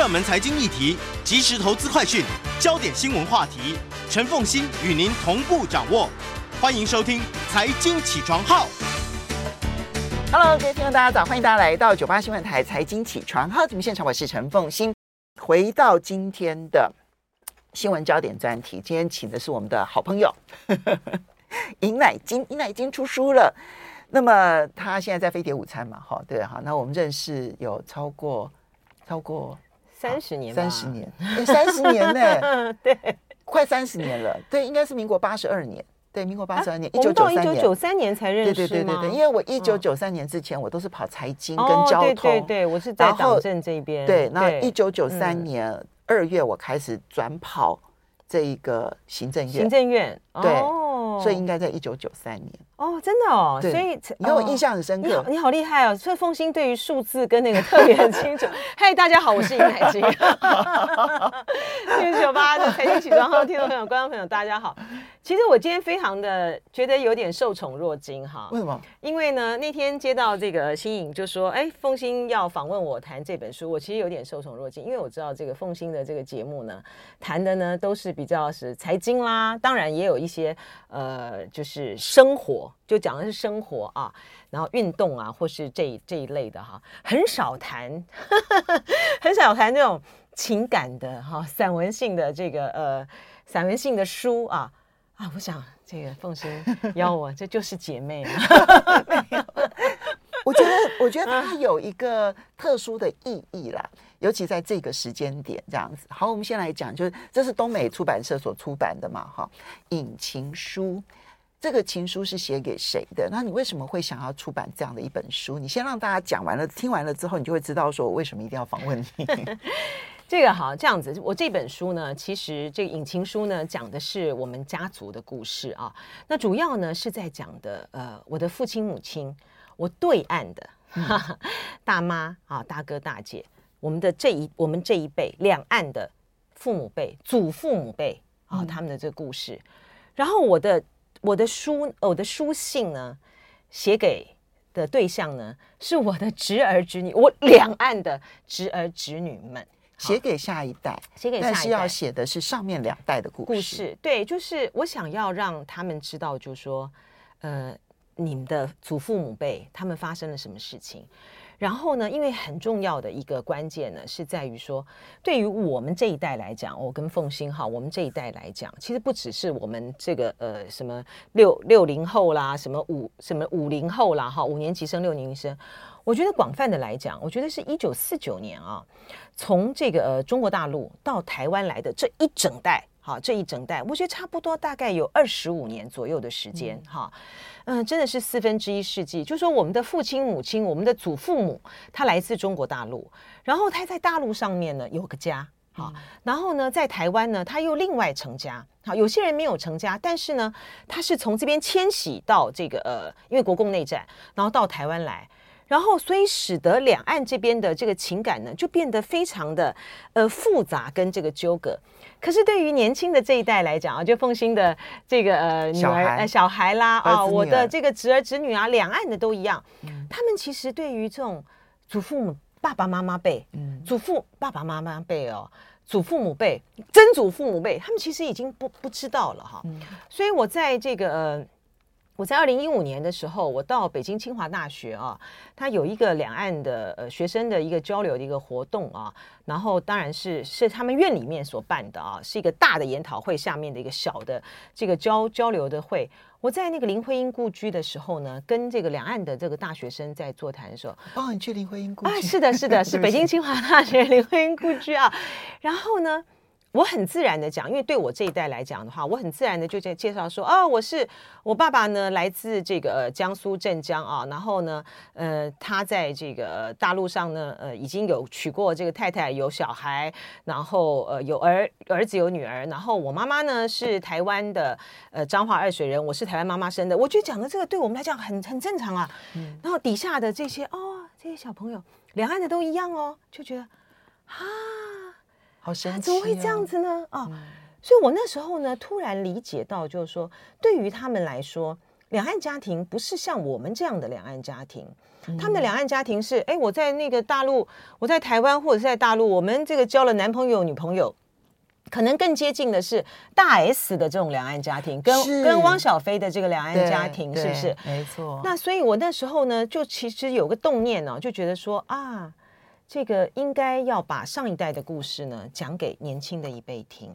热门财经议题，即时投资快讯，焦点新闻话题，陈凤欣与您同步掌握。欢迎收听《财经起床号》。Hello，各位听众，大家早！欢迎大家来到九八新闻台《财经起床号》节目现场，我是陈凤欣。回到今天的新闻焦点专题，今天请的是我们的好朋友 尹乃金，尹乃金出书了。那么他现在在飞碟午餐嘛？哈，对哈。那我们认识有超过超过。三十年，三十年，三十年呢？对，快三十年了。对，应该是民国八十二年。对，民国八十二年，一九九一九九三年才认识。对对对对对，因为我一九九三年之前，我都是跑财经跟交通。对对对，我是在党政这边。对，那一九九三年二月，我开始转跑这一个行政院。行政院，对，所以应该在一九九三年。哦，真的哦，所以你给我印象很深刻。你好，你好厉害哦！所以凤心对于数字跟那个特别很清楚。嗨，大家好，我是尹乃菁。九八的财经起床号，听众朋友、观众朋友，大家好。其实我今天非常的觉得有点受宠若惊哈。为什么？因为呢，那天接到这个新颖就说，哎，凤心要访问我谈这本书，我其实有点受宠若惊，因为我知道这个凤心的这个节目呢，谈的呢都是比较是财经啦，当然也有一些呃，就是生活。就讲的是生活啊，然后运动啊，或是这这一类的哈、很少谈，很少谈这种情感的哈、散文性的这个呃，散文性的书啊啊，我想这个凤馨邀我，这就是姐妹了。没有，我觉得我觉得它有一个特殊的意义啦，尤其在这个时间点这样子。好，我们先来讲，就是这是东美出版社所出版的嘛，哈，《引情书》。这个情书是写给谁的？那你为什么会想要出版这样的一本书？你先让大家讲完了，听完了之后，你就会知道说我为什么一定要访问你。这个好，这样子，我这本书呢，其实这个引情书呢，讲的是我们家族的故事啊。那主要呢是在讲的，呃，我的父亲母亲，我对岸的、嗯、大妈啊，大哥大姐，我们的这一我们这一辈，两岸的父母辈、祖父母辈啊，他们的这个故事。嗯、然后我的。我的书，我的书信呢，写给的对象呢，是我的侄儿侄女，我两岸的侄儿侄女们，写给下一代，写给下一代，但是要写的是上面两代的故事。故事，对，就是我想要让他们知道，就是说，呃，你们的祖父母辈他们发生了什么事情。然后呢，因为很重要的一个关键呢，是在于说，对于我们这一代来讲，我跟凤欣哈，我们这一代来讲，其实不只是我们这个呃什么六六零后啦，什么五什么五零后啦，哈，五年级生、六年级生，我觉得广泛的来讲，我觉得是一九四九年啊，从这个呃中国大陆到台湾来的这一整代，哈，这一整代，我觉得差不多大概有二十五年左右的时间，哈。嗯，真的是四分之一世纪。就是说，我们的父亲、母亲，我们的祖父母，他来自中国大陆，然后他在大陆上面呢有个家，好，然后呢在台湾呢他又另外成家，好，有些人没有成家，但是呢他是从这边迁徙到这个呃，因为国共内战，然后到台湾来。然后，所以使得两岸这边的这个情感呢，就变得非常的呃复杂跟这个纠葛。可是对于年轻的这一代来讲啊，就凤新的这个呃女儿小孩，呃小孩啦啊，我的这个侄儿侄女啊，两岸的都一样。嗯，他们其实对于这种祖父母爸爸妈妈辈，嗯，祖父爸爸妈妈辈哦，祖父母辈、曾祖父母辈，他们其实已经不不知道了哈。嗯，所以我在这个呃。我在二零一五年的时候，我到北京清华大学啊，他有一个两岸的呃学生的一个交流的一个活动啊，然后当然是是他们院里面所办的啊，是一个大的研讨会下面的一个小的这个交交流的会。我在那个林徽因故居的时候呢，跟这个两岸的这个大学生在座谈的时候，哦，你去林徽因故居？啊，是的，是的，是 北京清华大学林徽因故居啊。然后呢，我很自然的讲，因为对我这一代来讲的话，我很自然的就在介绍说，哦，我是我爸爸呢，来自这个江苏镇江啊，然后呢，呃，他在这个大陆上呢，呃，已经有娶过这个太太，有小孩，然后呃，有儿儿子有女儿，然后我妈妈呢是台湾的，呃，彰化二水人，我是台湾妈妈生的，我觉得讲的这个对我们来讲很很正常啊。嗯、然后底下的这些哦，这些小朋友，两岸的都一样哦，就觉得哈。好神奇、哦，怎么会这样子呢？啊、哦，嗯、所以我那时候呢，突然理解到，就是说，对于他们来说，两岸家庭不是像我们这样的两岸家庭，嗯、他们的两岸家庭是，哎，我在那个大陆，我在台湾或者是在大陆，我们这个交了男朋友女朋友，可能更接近的是大 S 的这种两岸家庭，跟跟汪小菲的这个两岸家庭，是不是？没错。那所以我那时候呢，就其实有个动念呢、哦，就觉得说啊。这个应该要把上一代的故事呢讲给年轻的一辈听，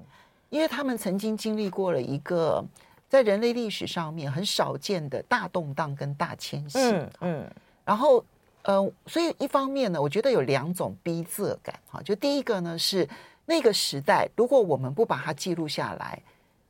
因为他们曾经经历过了一个在人类历史上面很少见的大动荡跟大迁徙。嗯，嗯，然后呃，所以一方面呢，我觉得有两种逼仄感哈，就第一个呢是那个时代，如果我们不把它记录下来，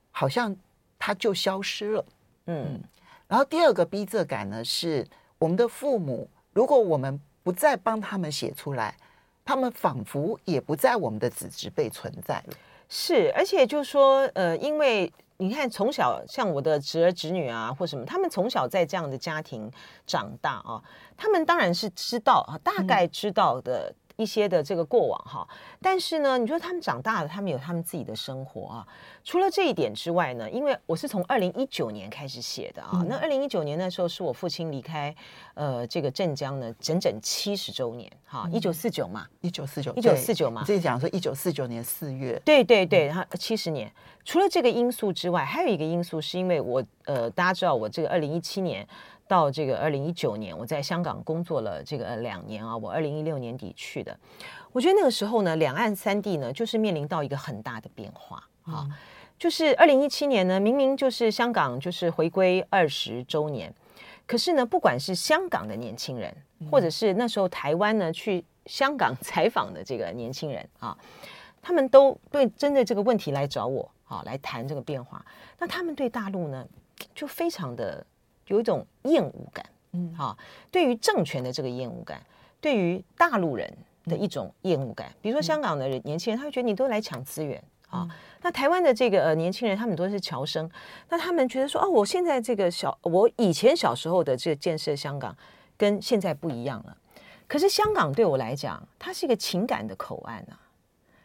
好像它就消失了。嗯，然后第二个逼仄感呢是我们的父母，如果我们不再帮他们写出来，他们仿佛也不在我们的子侄辈存在了。是，而且就是说，呃，因为你看，从小像我的侄儿侄女啊，或什么，他们从小在这样的家庭长大啊，他们当然是知道啊，大概知道的。嗯一些的这个过往哈，但是呢，你说他们长大了，他们有他们自己的生活啊。除了这一点之外呢，因为我是从二零一九年开始写的啊，嗯、那二零一九年那时候是我父亲离开呃这个镇江呢，整整七十周年哈，一九四九嘛，一九四九，一九四九嘛，自己讲说一九四九年四月，对对对，然后七十年。除了这个因素之外，还有一个因素是因为我呃，大家知道我这个二零一七年。到这个二零一九年，我在香港工作了这个两年啊，我二零一六年底去的。我觉得那个时候呢，两岸三地呢，就是面临到一个很大的变化啊。就是二零一七年呢，明明就是香港就是回归二十周年，可是呢，不管是香港的年轻人，或者是那时候台湾呢去香港 采访的这个年轻人啊，他们都对针对这个问题来找我啊，来谈这个变化。那他们对大陆呢，就非常的。有一种厌恶感，嗯，哈，对于政权的这个厌恶感，对于大陆人的一种厌恶感，比如说香港的人年轻人，他会觉得你都来抢资源，啊，那台湾的这个呃年轻人，他们都是侨生，那他们觉得说，哦，我现在这个小，我以前小时候的这个建设香港，跟现在不一样了。可是香港对我来讲，它是一个情感的口岸啊，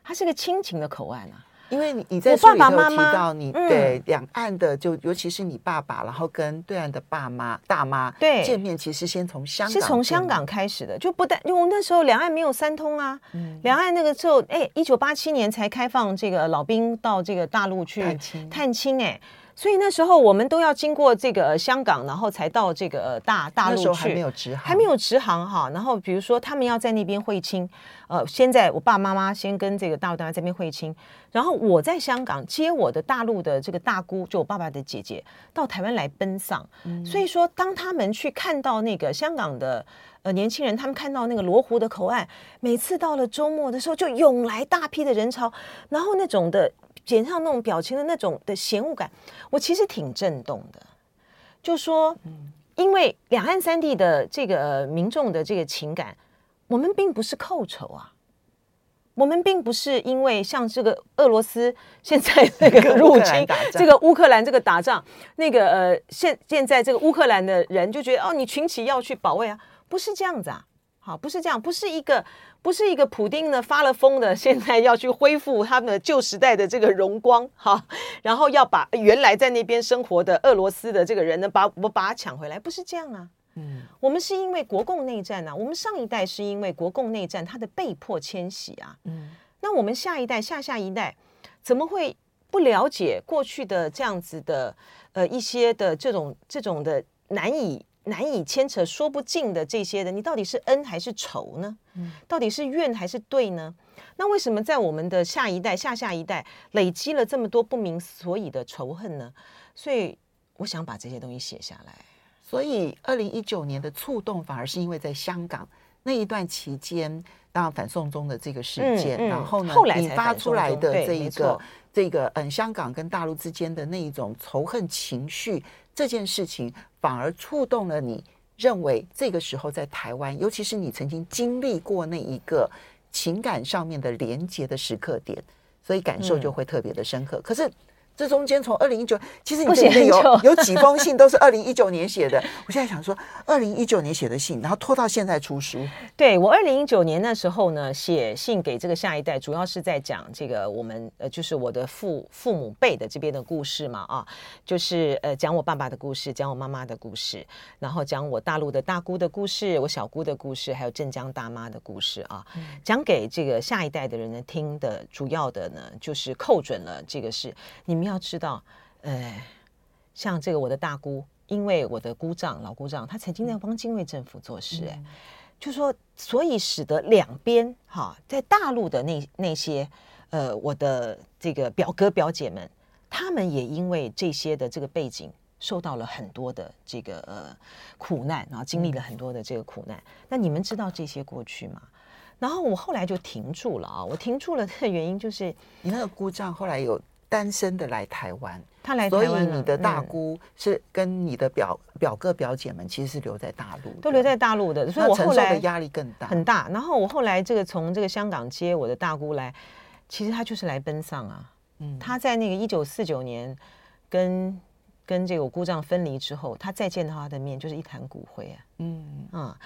它是一个亲情的口岸啊。因为你你在书里头提到你对两岸的，就尤其是你爸爸，然后跟对岸的爸妈大妈对见面，其实先从香港是从香港开始的，就不但因为那时候两岸没有三通啊，两岸那个时候哎，一九八七年才开放这个老兵到这个大陆去探亲哎。所以那时候我们都要经过这个香港，然后才到这个大大陆去。那时候还没有直航，还没有直航哈。然后比如说他们要在那边会亲，呃，先在我爸爸妈妈先跟这个大陆大家这边会亲，然后我在香港接我的大陆的这个大姑，就我爸爸的姐姐到台湾来奔丧。嗯、所以说，当他们去看到那个香港的呃年轻人，他们看到那个罗湖的口岸，每次到了周末的时候就涌来大批的人潮，然后那种的。脸上那种表情的那种的嫌恶感，我其实挺震动的。就说，因为两岸三地的这个民众的这个情感，我们并不是寇仇啊，我们并不是因为像这个俄罗斯现在那个 入侵这个乌克兰这个打仗，那个呃现现在这个乌克兰的人就觉得哦，你群起要去保卫啊，不是这样子啊。好，不是这样，不是一个，不是一个普丁呢发了疯的，现在要去恢复他们的旧时代的这个荣光，哈，然后要把原来在那边生活的俄罗斯的这个人呢，把我把他抢回来，不是这样啊，嗯，我们是因为国共内战啊，我们上一代是因为国共内战，他的被迫迁徙啊，嗯，那我们下一代、下下一代怎么会不了解过去的这样子的呃一些的这种这种的难以。难以牵扯、说不尽的这些的，你到底是恩还是仇呢？嗯，到底是怨还是对呢？那为什么在我们的下一代、下下一代累积了这么多不明所以的仇恨呢？所以我想把这些东西写下来。所以，二零一九年的触动反而是因为在香港那一段期间，当然反送中的这个事件，嗯嗯、然后呢，后来引发出来的这一个这个嗯，香港跟大陆之间的那一种仇恨情绪，这件事情反而触动了你，认为这个时候在台湾，尤其是你曾经经历过那一个情感上面的连接的时刻点，所以感受就会特别的深刻。嗯、可是。这中间从二零一九，其实你里面有有几封信都是二零一九年写的。我现在想说，二零一九年写的信，然后拖到现在出书。对，我二零一九年那时候呢，写信给这个下一代，主要是在讲这个我们呃，就是我的父父母辈的这边的故事嘛啊，就是呃讲我爸爸的故事，讲我妈妈的故事，然后讲我大陆的大姑的故事，我小姑的故事，还有镇江大妈的故事啊，讲给这个下一代的人呢听的，主要的呢就是扣准了这个是你们要。知道，呃，像这个我的大姑，因为我的姑丈老姑丈，他曾经在汪精卫政府做事，哎、嗯，就说，所以使得两边哈，在大陆的那那些呃，我的这个表哥表姐们，他们也因为这些的这个背景，受到了很多的这个呃苦难，然后经历了很多的这个苦难。嗯、那你们知道这些过去吗？然后我后来就停住了啊，我停住了的原因就是，你那个姑丈后来有。单身的来台湾，他来台湾，所以你的大姑是跟你的表、嗯、表哥表姐们其实是留在大陆，都留在大陆的，所以我后来的压力更大，很大。然后我后来这个从这个香港接我的大姑来，其实她就是来奔丧啊。嗯，他在那个一九四九年跟跟这个我姑丈分离之后，他再见到他的面就是一坛骨灰啊。嗯嗯，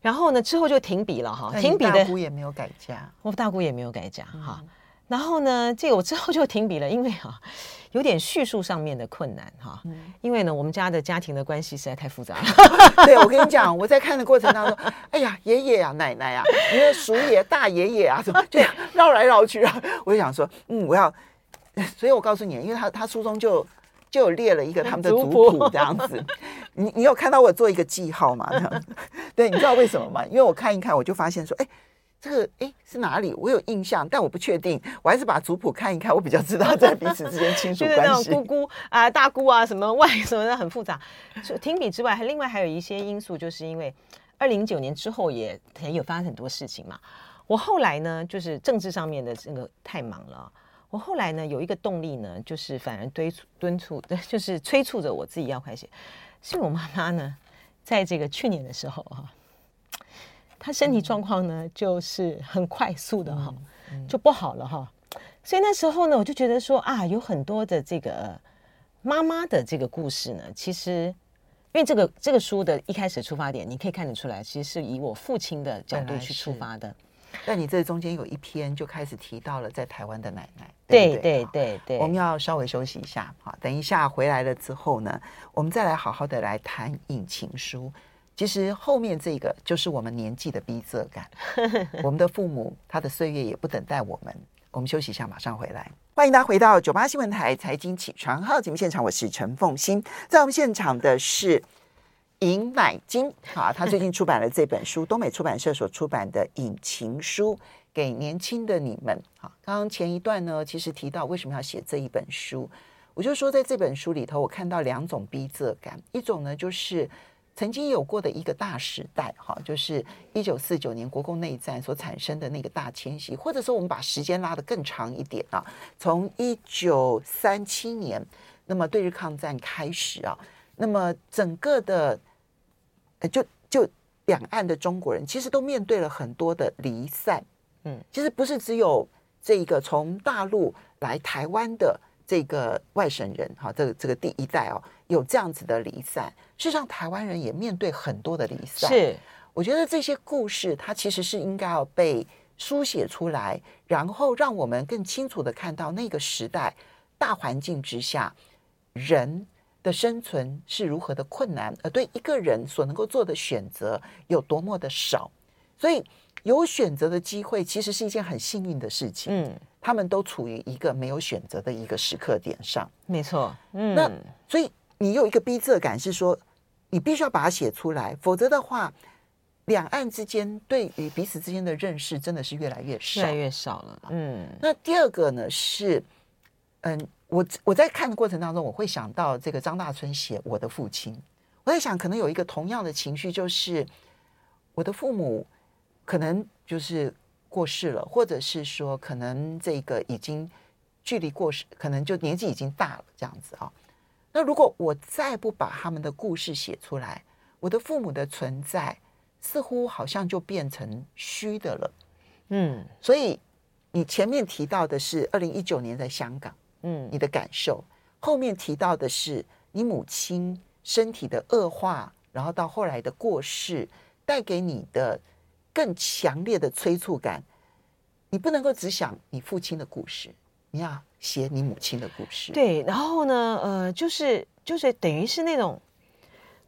然后呢之后就停笔了哈，停笔的。大姑也没有改嫁，我大姑也没有改嫁哈。嗯然后呢，这个我之后就停笔了，因为哈、啊，有点叙述上面的困难哈。嗯、因为呢，我们家的家庭的关系实在太复杂了。对，我跟你讲，我在看的过程当中，哎呀，爷爷啊，奶奶啊，因为叔爷、大爷爷啊，什么这样绕来绕去啊。我就想说，嗯，我要，所以我告诉你，因为他他书中就就有列了一个他们的族谱这样子。你你有看到我做一个记号吗？对，你知道为什么吗？因为我看一看，我就发现说，哎。这个哎是哪里？我有印象，但我不确定。我还是把族谱看一看，我比较知道在彼此之间亲属关系。就是那种姑姑啊、大姑啊、什么外什么的很复杂。就停笔之外，还另外还有一些因素，就是因为二零零九年之后也也有发生很多事情嘛。我后来呢，就是政治上面的这个太忙了。我后来呢，有一个动力呢，就是反而敦促敦促，就是催促着我自己要快写。是我妈妈呢，在这个去年的时候哈。他身体状况呢，就是很快速的哈，就不好了哈。所以那时候呢，我就觉得说啊，有很多的这个妈妈的这个故事呢，其实因为这个这个书的一开始出发点，你可以看得出来，其实是以我父亲的角度去出发的。但你这中间有一篇就开始提到了在台湾的奶奶，对对对对。我们要稍微休息一下，好，等一下回来了之后呢，我们再来好好的来谈《引情书》。其实后面这个就是我们年纪的逼仄感。我们的父母，他的岁月也不等待我们。我们休息一下，马上回来。欢迎大家回到九八新闻台财经起床号节目现场，我是陈凤欣。在我们现场的是尹乃金，好，他最近 出版了这本书，东美出版社所出版的《引情书》，给年轻的你们。好，刚刚前一段呢，其实提到为什么要写这一本书，我就说在这本书里头，我看到两种逼仄感，一种呢就是。曾经有过的一个大时代，哈，就是一九四九年国共内战所产生的那个大迁徙，或者说我们把时间拉得更长一点啊，从一九三七年，那么对日抗战开始啊，那么整个的，就就两岸的中国人其实都面对了很多的离散，嗯，其实不是只有这个从大陆来台湾的。这个外省人哈，这个这个第一代哦，有这样子的离散。事实上，台湾人也面对很多的离散。是，我觉得这些故事，它其实是应该要被书写出来，然后让我们更清楚的看到那个时代大环境之下人的生存是如何的困难，而对一个人所能够做的选择有多么的少。所以，有选择的机会，其实是一件很幸运的事情。嗯。他们都处于一个没有选择的一个时刻点上，没错。嗯，那所以你有一个逼仄感，是说你必须要把它写出来，否则的话，两岸之间对于彼此之间的认识真的是越来越少，越来越少了。嗯，那第二个呢是，嗯，我我在看的过程当中，我会想到这个张大春写我的父亲，我在想，可能有一个同样的情绪，就是我的父母可能就是过世了，或者是说可能这个已经距离过世，可能就年纪已经大了这样子啊。那如果我再不把他们的故事写出来，我的父母的存在似乎好像就变成虚的了。嗯，所以你前面提到的是二零一九年在香港，嗯，你的感受，后面提到的是你母亲身体的恶化，然后到后来的过世，带给你的更强烈的催促感。你不能够只想你父亲的故事，你要写你母亲的故事。对，然后呢，呃，就是就是等于是那种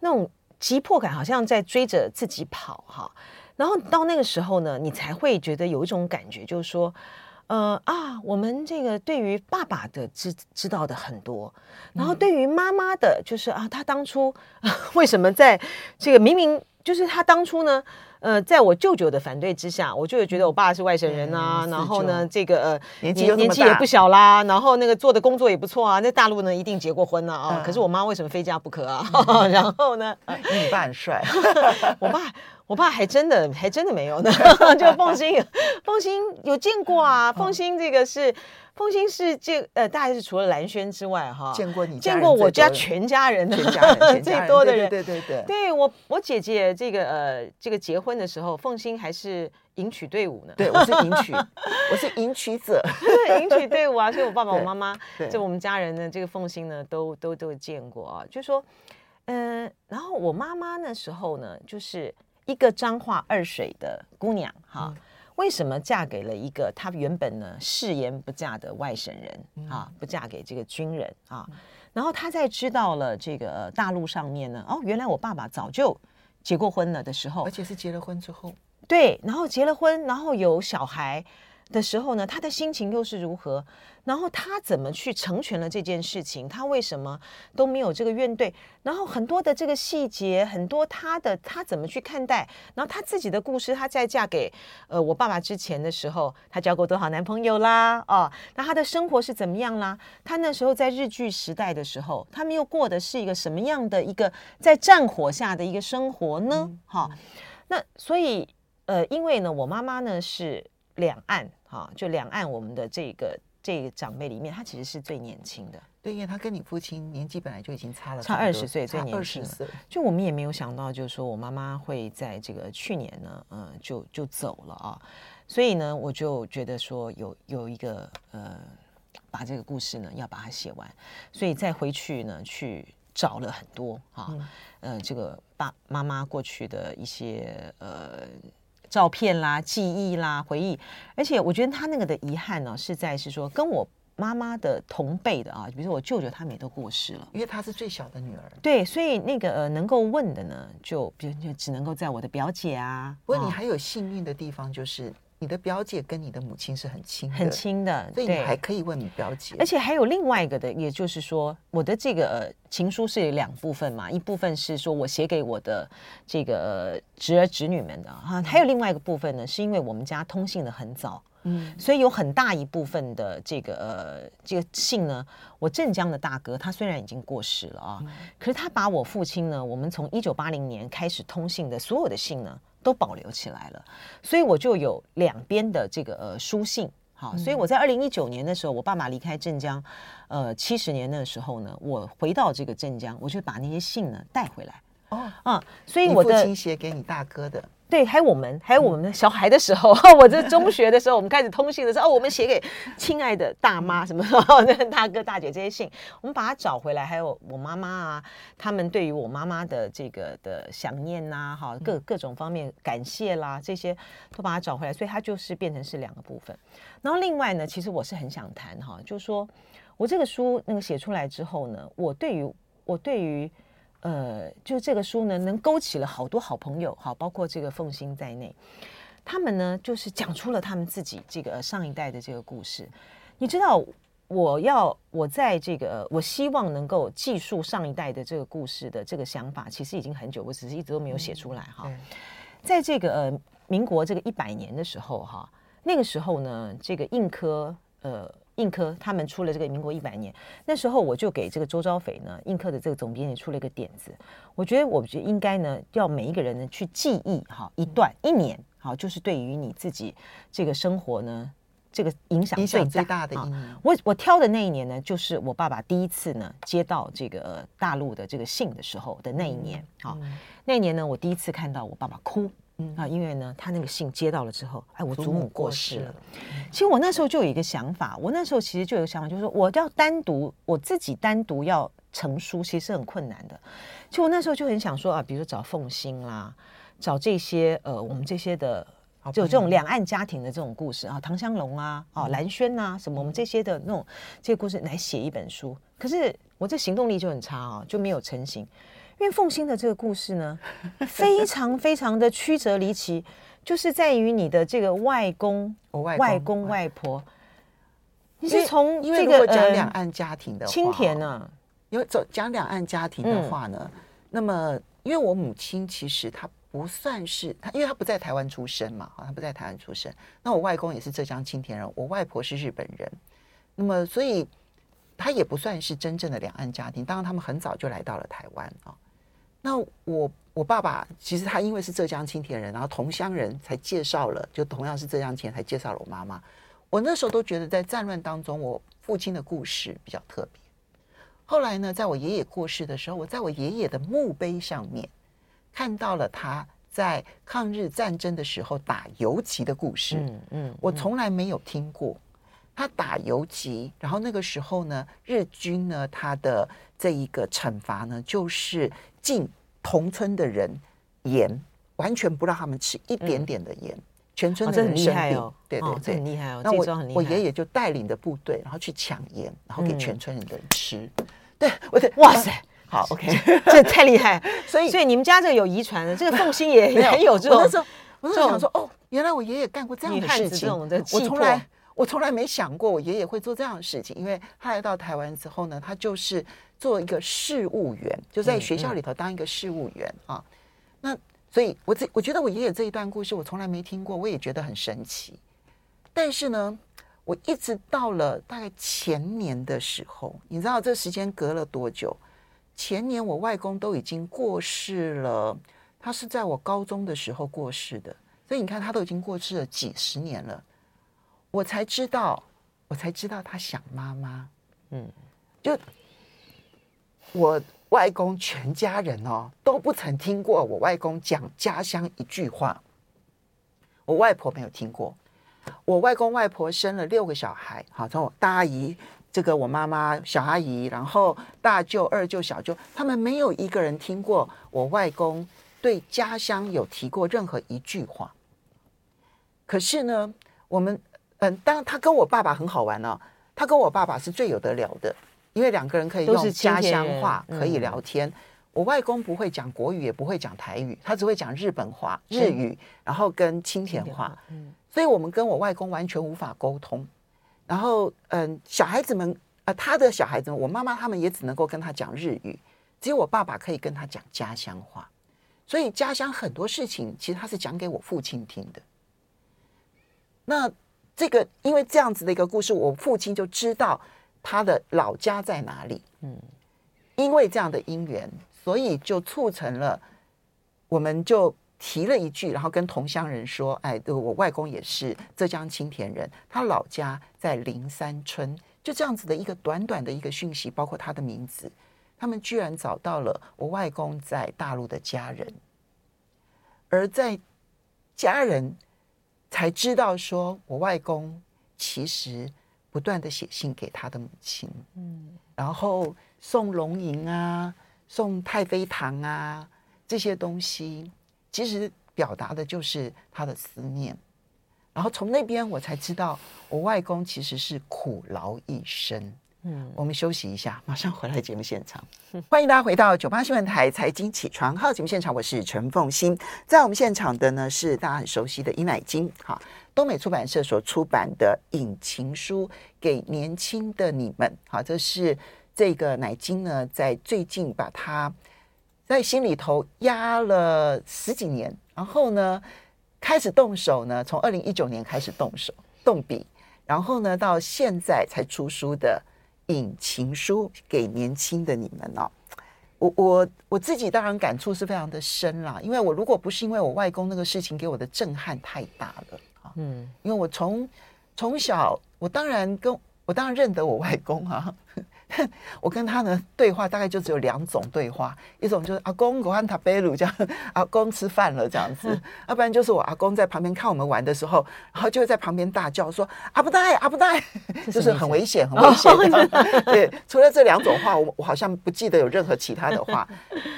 那种急迫感，好像在追着自己跑哈。然后到那个时候呢，你才会觉得有一种感觉，就是说，呃啊，我们这个对于爸爸的知知道的很多，然后对于妈妈的，就是啊，他当初 为什么在这个明明就是他当初呢？呃，在我舅舅的反对之下，我舅舅觉得我爸是外省人啊，嗯、然后呢，这个呃年纪年纪也不小啦，然后那个做的工作也不错啊，在大陆呢一定结过婚了啊，嗯、可是我妈为什么非嫁不可啊？嗯、然后呢，你爸很帅，我爸我爸还真的还真的没有呢，就凤心凤心有见过啊，凤心这个是。凤馨是这呃，大概是除了蓝轩之外哈，见过你见过我家全家人，全 家人最多的人，对对对对，对我我姐姐这个呃这个结婚的时候，凤馨还是迎娶队伍呢。对，我是迎娶，我是迎娶者，迎娶队伍啊。所以我爸爸我妈妈，就我们家人呢，这个凤馨呢，都都都见过啊。就说，嗯，然后我妈妈那时候呢，就是一个彰化二水的姑娘哈。为什么嫁给了一个她原本呢誓言不嫁的外省人、嗯、啊？不嫁给这个军人啊？嗯、然后她在知道了这个大陆上面呢，哦，原来我爸爸早就结过婚了的时候，而且是结了婚之后，对，然后结了婚，然后有小孩。的时候呢，他的心情又是如何？然后他怎么去成全了这件事情？他为什么都没有这个怨怼？然后很多的这个细节，很多他的他怎么去看待？然后他自己的故事，他在嫁给呃我爸爸之前的时候，他交过多少男朋友啦？哦，那他的生活是怎么样啦？他那时候在日剧时代的时候，他们又过的是一个什么样的一个在战火下的一个生活呢？哈、嗯嗯哦，那所以呃，因为呢，我妈妈呢是。两岸哈，就两岸我们的这个这个长辈里面，他其实是最年轻的。对，因为他跟你父亲年纪本来就已经差了差二十岁，最年轻的。就我们也没有想到，就是说我妈妈会在这个去年呢，嗯，就就走了啊。所以呢，我就觉得说有有一个呃，把这个故事呢要把它写完，所以再回去呢去找了很多哈，嗯、呃，这个爸妈妈过去的一些呃。照片啦、记忆啦、回忆，而且我觉得他那个的遗憾呢，是在是说跟我妈妈的同辈的啊，比如说我舅舅他们也都过世了，因为她是最小的女儿。对，所以那个呃能够问的呢，就比如就只能够在我的表姐啊。不过你还有幸运的地方就是。你的表姐跟你的母亲是很亲很亲的，所以你还可以问你表姐。而且还有另外一个的，也就是说，我的这个呃情书是有两部分嘛，一部分是说我写给我的这个侄儿侄女们的哈，还有另外一个部分呢，是因为我们家通信的很早，嗯，所以有很大一部分的这个呃这个信呢，我镇江的大哥他虽然已经过世了啊，可是他把我父亲呢，我们从一九八零年开始通信的所有的信呢。都保留起来了，所以我就有两边的这个呃书信，好，所以我在二零一九年的时候，我爸爸离开镇江，呃七十年的时候呢，我回到这个镇江，我就把那些信呢带回来。哦，啊，所以我的写给你大哥的。对，还有我们，还有我们的小孩的时候，我这中学的时候，我们开始通信的时候，哦，我们写给亲爱的大妈什么时候，大哥大姐这些信，我们把它找回来。还有我妈妈啊，他们对于我妈妈的这个的想念呐，哈，各各种方面感谢啦，这些都把它找回来，所以它就是变成是两个部分。然后另外呢，其实我是很想谈哈，就是说我这个书那个写出来之后呢，我对于我对于。呃，就这个书呢，能勾起了好多好朋友，好，包括这个凤馨在内，他们呢，就是讲出了他们自己这个上一代的这个故事。你知道，我要我在这个，我希望能够记述上一代的这个故事的这个想法，其实已经很久，我只是一直都没有写出来哈。嗯、在这个呃民国这个一百年的时候哈，那个时候呢，这个印科呃印科他们出了这个民国一百年，那时候我就给这个周昭斐呢，映科的这个总编辑出了一个点子，我觉得我觉得应该呢，要每一个人呢去记忆哈一段一年，好，就是对于你自己这个生活呢。这个影响最大，的一年，啊、我我挑的那一年呢，就是我爸爸第一次呢接到这个大陆的这个信的时候的那一年。好、那一年呢，我第一次看到我爸爸哭。嗯啊，因为呢，他那个信接到了之后，哎，我祖母过世了。其实我那时候就有一个想法，我那时候其实就有个想法，就是说我要单独我自己单独要成书，其实是很困难的。其实我那时候就很想说啊，比如说找凤心啦，找这些呃，我们这些的。就有这种两岸家庭的这种故事啊，唐香龙啊，啊蓝轩呐，什么我们这些的那种这些故事来写一本书。可是我这行动力就很差啊，就没有成型。因为凤馨的这个故事呢，非常非常的曲折离奇，就是在于你的这个外公、外外公、外婆，你是从因为如果讲两岸家庭的青田呢，因为走讲两岸家庭的话呢，那么因为我母亲其实她。不算是她，因为她不在台湾出生嘛，她不在台湾出生。那我外公也是浙江青田人，我外婆是日本人，那么所以他也不算是真正的两岸家庭。当然，他们很早就来到了台湾啊。那我我爸爸其实他因为是浙江青田人，然后同乡人才介绍了，就同样是浙江青田才介绍了我妈妈。我那时候都觉得在战乱当中，我父亲的故事比较特别。后来呢，在我爷爷过世的时候，我在我爷爷的墓碑上面。看到了他在抗日战争的时候打游击的故事，嗯嗯，我从来没有听过他打游击。然后那个时候呢，日军呢，他的这一个惩罚呢，就是禁同村的人盐，完全不让他们吃一点点的盐，全村的人生病。对对对，很厉害哦。那我我爷爷就带领的部队，然后去抢盐，然后给全村人的人吃。对，我的哇塞。好，OK，这太厉害，所以所以你们家这个有遗传的，这个凤心也也 有这种。我那时候，我那时候想说，哦，原来我爷爷干过这样的事情。我从来我从来没想过我爷爷会做这样的事情，因为他来到台湾之后呢，他就是做一个事务员，就在学校里头当一个事务员啊。那所以，我这我觉得我爷爷这一段故事我从来没听过，我也觉得很神奇。但是呢，我一直到了大概前年的时候，你知道这时间隔了多久？前年我外公都已经过世了，他是在我高中的时候过世的，所以你看他都已经过世了几十年了，我才知道，我才知道他想妈妈，嗯，就我外公全家人哦都不曾听过我外公讲家乡一句话，我外婆没有听过，我外公外婆生了六个小孩，好，从我大阿姨。这个我妈妈、小阿姨，然后大舅、二舅、小舅，他们没有一个人听过我外公对家乡有提过任何一句话。可是呢，我们嗯，当然他跟我爸爸很好玩呢、哦，他跟我爸爸是最有得聊的，因为两个人可以用家乡话可以聊天。我外公不会讲国语，也不会讲台语，他只会讲日本话、日语，然后跟青田话。嗯，所以我们跟我外公完全无法沟通。然后，嗯，小孩子们，呃，他的小孩子们，我妈妈他们也只能够跟他讲日语，只有我爸爸可以跟他讲家乡话。所以家乡很多事情，其实他是讲给我父亲听的。那这个，因为这样子的一个故事，我父亲就知道他的老家在哪里。嗯，因为这样的因缘，所以就促成了，我们就。提了一句，然后跟同乡人说：“哎，我外公也是浙江青田人，他老家在灵山村。”就这样子的一个短短的一个讯息，包括他的名字，他们居然找到了我外公在大陆的家人，而在家人才知道说，我外公其实不断的写信给他的母亲，嗯，然后送龙吟啊，送太妃糖啊这些东西。其实表达的就是他的思念，然后从那边我才知道，我外公其实是苦劳一生。嗯，我们休息一下，马上回来节目现场。欢迎大家回到九八新闻台财经起床号节目现场，我是陈凤欣。在我们现场的呢是大家很熟悉的尹乃菁，哈，东美出版社所出版的《引情书给年轻的你们》。好，这是这个乃菁呢在最近把它。在心里头压了十几年，然后呢，开始动手呢，从二零一九年开始动手动笔，然后呢，到现在才出书的《引情书给年轻的你们》哦。我我我自己当然感触是非常的深啦，因为我如果不是因为我外公那个事情给我的震撼太大了啊，嗯，因为我从从小我当然跟我当然认得我外公啊。我跟他呢对话大概就只有两种对话，一种就是阿公我和他贝鲁这样，阿公吃饭了这样子，要不然就是我阿公在旁边看我们玩的时候，然后就会在旁边大叫说阿不带阿不带，就是很危险很危险的。对，除了这两种话，我我好像不记得有任何其他的话。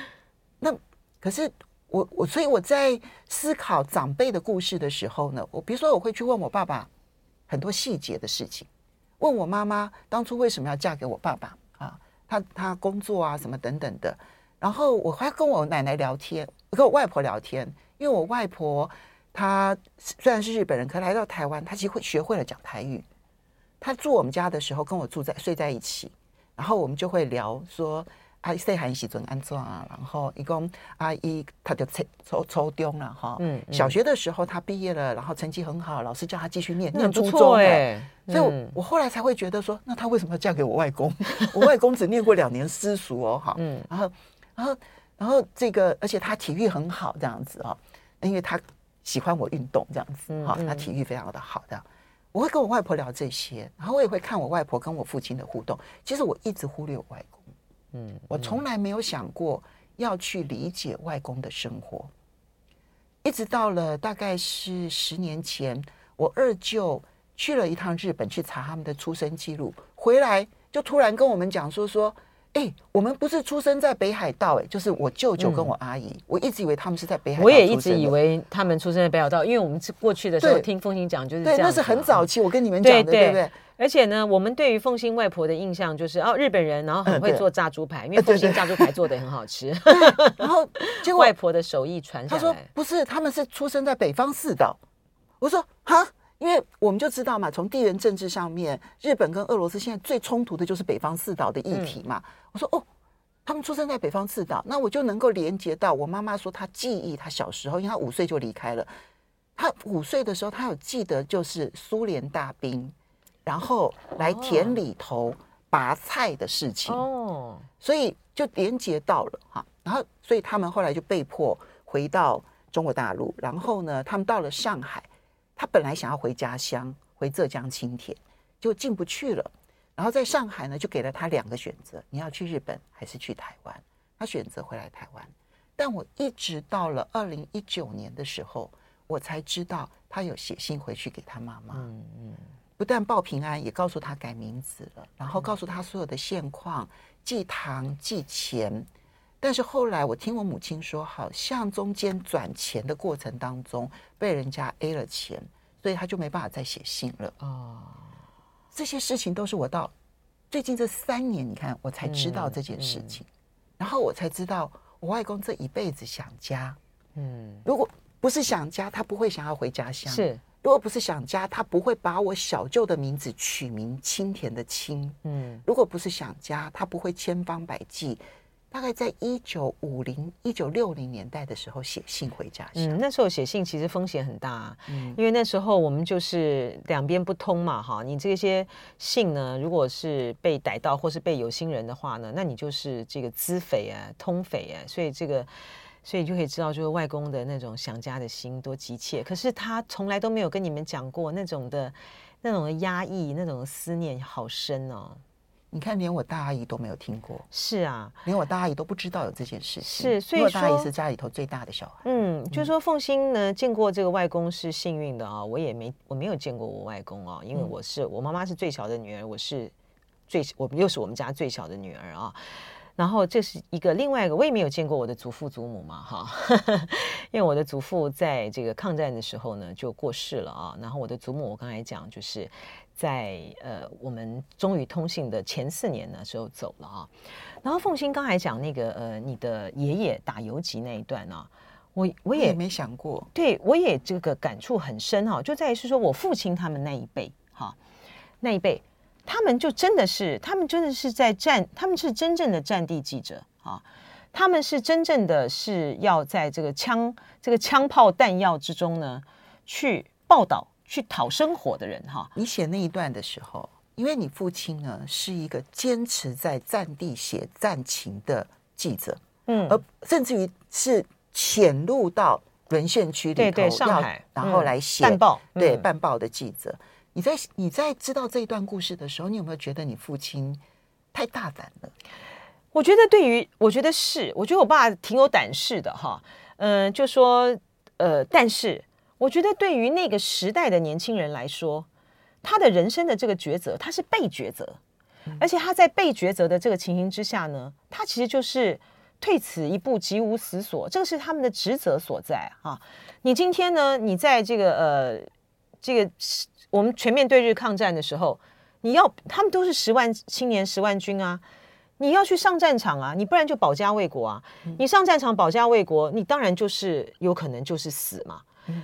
那可是我我所以我在思考长辈的故事的时候呢，我比如说我会去问我爸爸很多细节的事情。问我妈妈当初为什么要嫁给我爸爸啊？他他工作啊什么等等的。然后我还跟我奶奶聊天，跟我外婆聊天，因为我外婆她虽然是日本人，可来到台湾，她其实会学会了讲台语。她住我们家的时候，跟我住在睡在一起，然后我们就会聊说。阿姨细汉时阵安怎啊？然后一共阿姨他就初初初中了哈。嗯，小学的时候他毕业了，然后成绩很好，老师叫他继续念念初中哎。所以我，我后来才会觉得说，那他为什么要嫁给我外公？我外公只念过两年私塾哦，哈。嗯。然后，然后，然后这个，而且他体育很好，这样子哦，因为他喜欢我运动，这样子哈，他体育非常的好，这样。我会跟我外婆聊这些，然后我也会看我外婆跟我父亲的互动。其实我一直忽略我外公。嗯，我从来没有想过要去理解外公的生活，一直到了大概是十年前，我二舅去了一趟日本去查他们的出生记录，回来就突然跟我们讲说说。哎、欸，我们不是出生在北海道，哎，就是我舅舅跟我阿姨，嗯、我一直以为他们是在北海道。我也一直以为他们出生在北海道，因为我们是过去的时候听风行讲就是这样。对，那是很早期，我跟你们讲的，对不对？而且呢，我们对于凤新外婆的印象就是哦，日本人，然后很会做炸猪排，嗯、因为凤新炸猪排做的很好吃。然后结果外婆的手艺传下来，他说不是，他们是出生在北方四岛。我说哈。因为我们就知道嘛，从地缘政治上面，日本跟俄罗斯现在最冲突的就是北方四岛的议题嘛。嗯、我说哦。他们出生在北方四岛，那我就能够连接到我妈妈说她记忆，她小时候，因为她五岁就离开了。她五岁的时候，她有记得就是苏联大兵，然后来田里头拔菜的事情。哦，所以就连接到了哈。然后，所以他们后来就被迫回到中国大陆。然后呢，他们到了上海，他本来想要回家乡，回浙江青田，就进不去了。然后在上海呢，就给了他两个选择：你要去日本还是去台湾？他选择回来台湾。但我一直到了二零一九年的时候，我才知道他有写信回去给他妈妈。嗯嗯，不但报平安，也告诉他改名字了，然后告诉他所有的现况，寄糖寄钱。但是后来我听我母亲说，好像中间转钱的过程当中被人家 A 了钱，所以他就没办法再写信了。哦。这些事情都是我到最近这三年，你看我才知道这件事情，嗯嗯、然后我才知道我外公这一辈子想家，嗯，如果不是想家，他不会想要回家乡；是，如果不是想家，他不会把我小舅的名字取名清田的清，嗯，如果不是想家，他不会千方百计。大概在一九五零、一九六零年代的时候写信回家乡。嗯，那时候写信其实风险很大啊，嗯，因为那时候我们就是两边不通嘛，哈，你这些信呢，如果是被逮到或是被有心人的话呢，那你就是这个资匪啊、通匪啊，所以这个，所以就可以知道，就是外公的那种想家的心多急切。可是他从来都没有跟你们讲过那种的、那种的压抑、那种思念，好深哦。你看，连我大阿姨都没有听过。是啊，连我大阿姨都不知道有这件事情。是，所以说，我大阿姨是家里头最大的小孩。嗯，就是说凤欣呢，见过这个外公是幸运的啊。我也没，我没有见过我外公啊，因为我是我妈妈是最小的女儿，我是最我又是我们家最小的女儿啊。然后这是一个另外一个，我也没有见过我的祖父祖母嘛，哈，因为我的祖父在这个抗战的时候呢就过世了啊。然后我的祖母，我刚才讲就是。在呃，我们终于通信的前四年的时候走了啊。然后凤欣刚才讲那个呃，你的爷爷打游击那一段呢，我我也，也没想过，对我也这个感触很深哈。就在于是说我父亲他们那一辈哈，那一辈他们就真的是，他们真的是在战，他们是真正的战地记者啊，他们是真正的是要在这个枪这个枪炮弹药之中呢去报道。去讨生活的人哈。你写那一段的时候，因为你父亲呢是一个坚持在战地写战情的记者，嗯，而甚至于是潜入到沦陷区里头，对对，上海，然后来写办报，对办报的记者。你在你在知道这一段故事的时候，你有没有觉得你父亲太大胆了？我觉得对于，我觉得是，我觉得我爸挺有胆识的哈。嗯、呃，就说呃，但是我觉得对于那个时代的年轻人来说，他的人生的这个抉择，他是被抉择，而且他在被抉择的这个情形之下呢，他其实就是退此一步，即无死所，这个是他们的职责所在哈。你今天呢，你在这个呃，这个我们全面对日抗战的时候，你要他们都是十万青年十万军啊。你要去上战场啊，你不然就保家卫国啊。你上战场保家卫国，你当然就是有可能就是死嘛。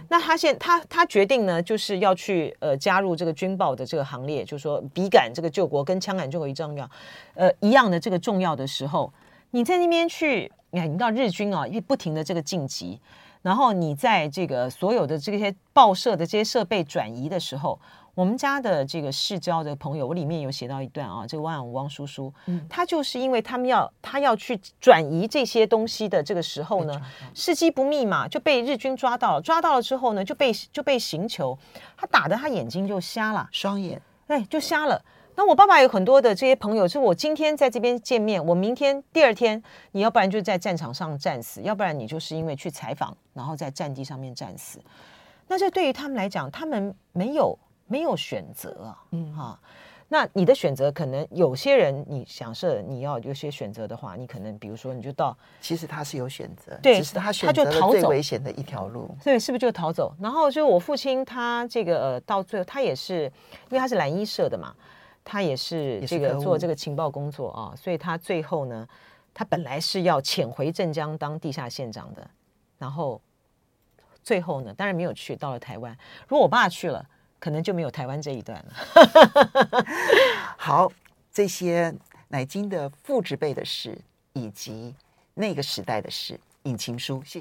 那他现他他决定呢，就是要去呃加入这个军报的这个行列，就是说笔杆这个救国跟枪杆救国一样重要，呃一样的这个重要的时候，你在那边去，你看你知道日军啊，一不停的这个晋级，然后你在这个所有的这些报社的这些设备转移的时候。我们家的这个世交的朋友，我里面有写到一段啊，这个汪洋汪叔叔，嗯，他就是因为他们要他要去转移这些东西的这个时候呢，时机不密嘛，就被日军抓到了，抓到了之后呢，就被就被刑求，他打的他眼睛就瞎了，双眼，哎，就瞎了。那我爸爸有很多的这些朋友，就是我今天在这边见面，我明天第二天，你要不然就在战场上战死，要不然你就是因为去采访，然后在战地上面战死。那这对于他们来讲，他们没有。没有选择啊，嗯哈，那你的选择可能有些人，你想设你要有些选择的话，你可能比如说你就到，其实他是有选择，对，只是他选择了最危险的一条路，对，是不是就逃走？然后就我父亲他这个呃到最后他也是，因为他是蓝衣社的嘛，他也是这个做这个情报工作啊，所以他最后呢，他本来是要潜回镇江当地下县长的，然后最后呢，当然没有去，到了台湾。如果我爸去了。可能就没有台湾这一段了。好，这些乃金的父执辈的事，以及那个时代的事，引情书，谢谢。